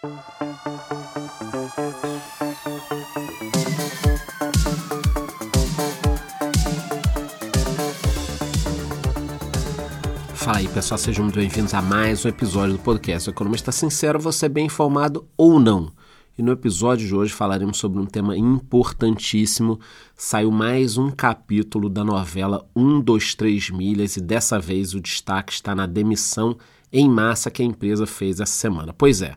Fala aí pessoal, sejam muito bem-vindos a mais um episódio do podcast o Economista Sincero, você é bem informado ou não. E no episódio de hoje falaremos sobre um tema importantíssimo. Saiu mais um capítulo da novela 1, 2, 3 milhas e dessa vez o destaque está na demissão em massa que a empresa fez essa semana. Pois é,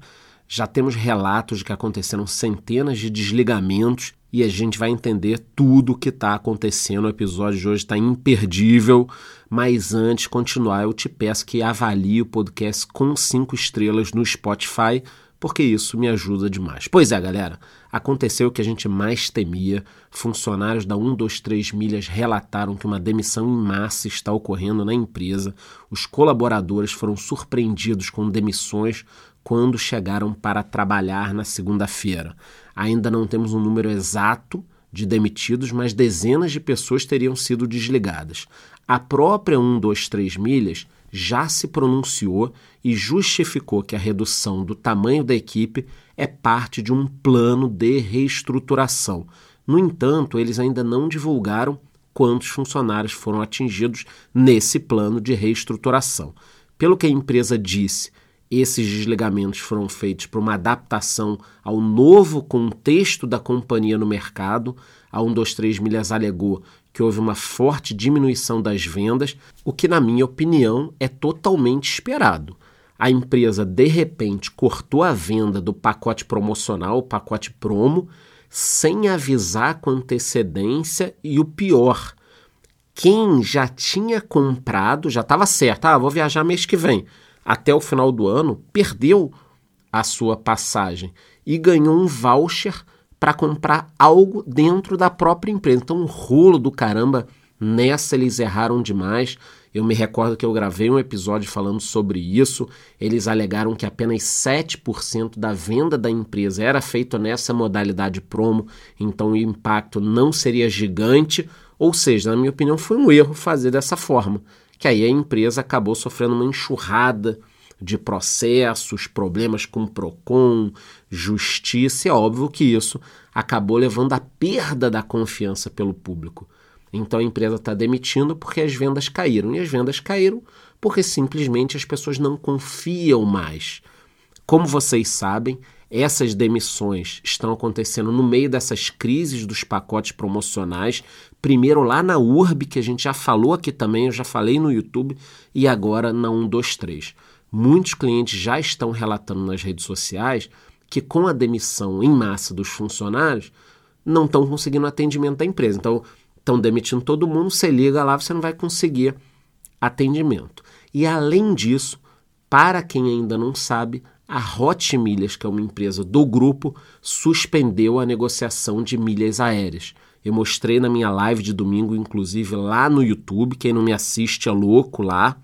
já temos relatos de que aconteceram centenas de desligamentos e a gente vai entender tudo o que está acontecendo. O episódio de hoje está imperdível, mas antes de continuar, eu te peço que avalie o podcast com cinco estrelas no Spotify, porque isso me ajuda demais. Pois é, galera, aconteceu o que a gente mais temia. Funcionários da 123 Milhas relataram que uma demissão em massa está ocorrendo na empresa. Os colaboradores foram surpreendidos com demissões quando chegaram para trabalhar na segunda-feira. Ainda não temos um número exato de demitidos, mas dezenas de pessoas teriam sido desligadas. A própria 123 Milhas já se pronunciou e justificou que a redução do tamanho da equipe é parte de um plano de reestruturação. No entanto, eles ainda não divulgaram quantos funcionários foram atingidos nesse plano de reestruturação. Pelo que a empresa disse, esses desligamentos foram feitos para uma adaptação ao novo contexto da companhia no mercado. A 123 Milhas alegou que houve uma forte diminuição das vendas, o que, na minha opinião, é totalmente esperado. A empresa, de repente, cortou a venda do pacote promocional, o pacote promo, sem avisar com antecedência e o pior, quem já tinha comprado, já estava certo, ah, vou viajar mês que vem até o final do ano, perdeu a sua passagem e ganhou um voucher para comprar algo dentro da própria empresa. Então, um rolo do caramba, nessa eles erraram demais. Eu me recordo que eu gravei um episódio falando sobre isso. Eles alegaram que apenas 7% da venda da empresa era feito nessa modalidade promo, então o impacto não seria gigante. Ou seja, na minha opinião, foi um erro fazer dessa forma que aí a empresa acabou sofrendo uma enxurrada de processos, problemas com o PROCON, justiça. É óbvio que isso acabou levando à perda da confiança pelo público. Então a empresa está demitindo porque as vendas caíram. E as vendas caíram porque simplesmente as pessoas não confiam mais. Como vocês sabem, essas demissões estão acontecendo no meio dessas crises dos pacotes promocionais. Primeiro lá na URB, que a gente já falou aqui também, eu já falei no YouTube, e agora na 123. Muitos clientes já estão relatando nas redes sociais que com a demissão em massa dos funcionários, não estão conseguindo atendimento da empresa. Então, estão demitindo todo mundo, você liga lá, você não vai conseguir atendimento. E além disso, para quem ainda não sabe, a Hot Milhas, que é uma empresa do grupo, suspendeu a negociação de milhas aéreas. Eu mostrei na minha live de domingo, inclusive lá no YouTube, quem não me assiste é louco lá,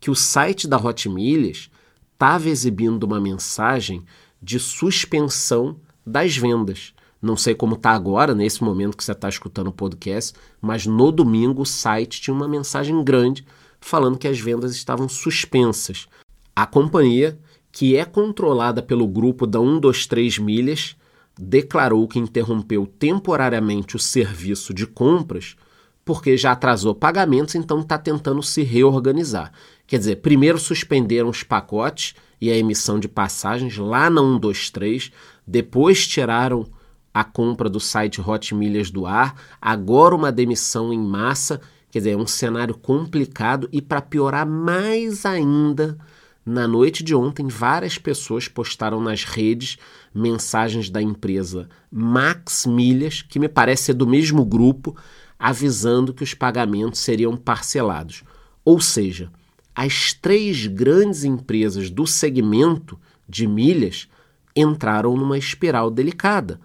que o site da Hot Milhas estava exibindo uma mensagem de suspensão das vendas. Não sei como está agora, nesse momento que você está escutando o podcast, mas no domingo o site tinha uma mensagem grande falando que as vendas estavam suspensas. A companhia que é controlada pelo grupo da 123 Milhas, declarou que interrompeu temporariamente o serviço de compras porque já atrasou pagamentos, então está tentando se reorganizar. Quer dizer, primeiro suspenderam os pacotes e a emissão de passagens lá na 123, depois tiraram a compra do site Hot Milhas do ar, agora uma demissão em massa, quer dizer, é um cenário complicado e para piorar mais ainda, na noite de ontem, várias pessoas postaram nas redes mensagens da empresa Max Milhas, que me parece ser do mesmo grupo, avisando que os pagamentos seriam parcelados. Ou seja, as três grandes empresas do segmento de milhas entraram numa espiral delicada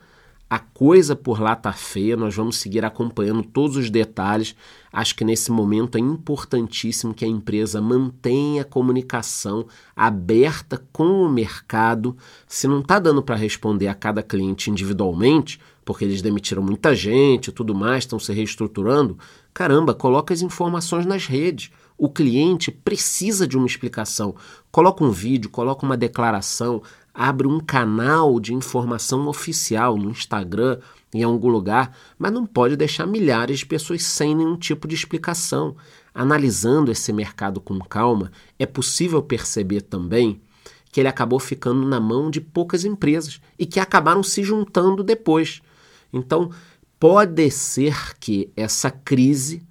a coisa por lá tá feia, nós vamos seguir acompanhando todos os detalhes. Acho que nesse momento é importantíssimo que a empresa mantenha a comunicação aberta com o mercado. Se não está dando para responder a cada cliente individualmente, porque eles demitiram muita gente e tudo mais, estão se reestruturando, caramba, coloca as informações nas redes. O cliente precisa de uma explicação. Coloca um vídeo, coloca uma declaração, abre um canal de informação oficial no Instagram, em algum lugar, mas não pode deixar milhares de pessoas sem nenhum tipo de explicação. Analisando esse mercado com calma, é possível perceber também que ele acabou ficando na mão de poucas empresas e que acabaram se juntando depois. Então, pode ser que essa crise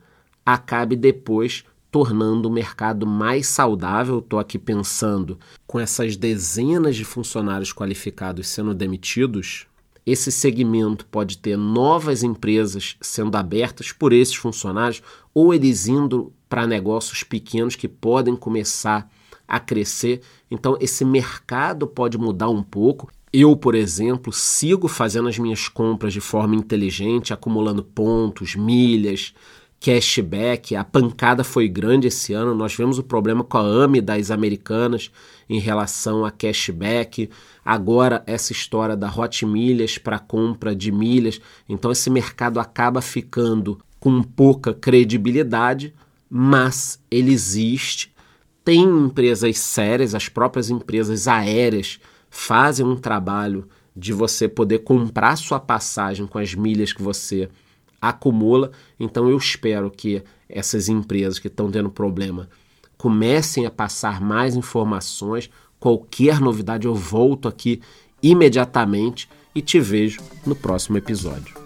acabe depois tornando o mercado mais saudável. Estou aqui pensando com essas dezenas de funcionários qualificados sendo demitidos. Esse segmento pode ter novas empresas sendo abertas por esses funcionários ou eles indo para negócios pequenos que podem começar a crescer. Então, esse mercado pode mudar um pouco. Eu, por exemplo, sigo fazendo as minhas compras de forma inteligente, acumulando pontos, milhas, cashback. A pancada foi grande esse ano. Nós vemos o problema com a AME das americanas em relação a cashback. Agora, essa história da Hot Milhas para compra de milhas. Então, esse mercado acaba ficando com pouca credibilidade, mas ele existe. Tem empresas sérias, as próprias empresas aéreas fazem um trabalho de você poder comprar sua passagem com as milhas que você acumula. Então eu espero que essas empresas que estão tendo problema comecem a passar mais informações. Qualquer novidade eu volto aqui imediatamente e te vejo no próximo episódio.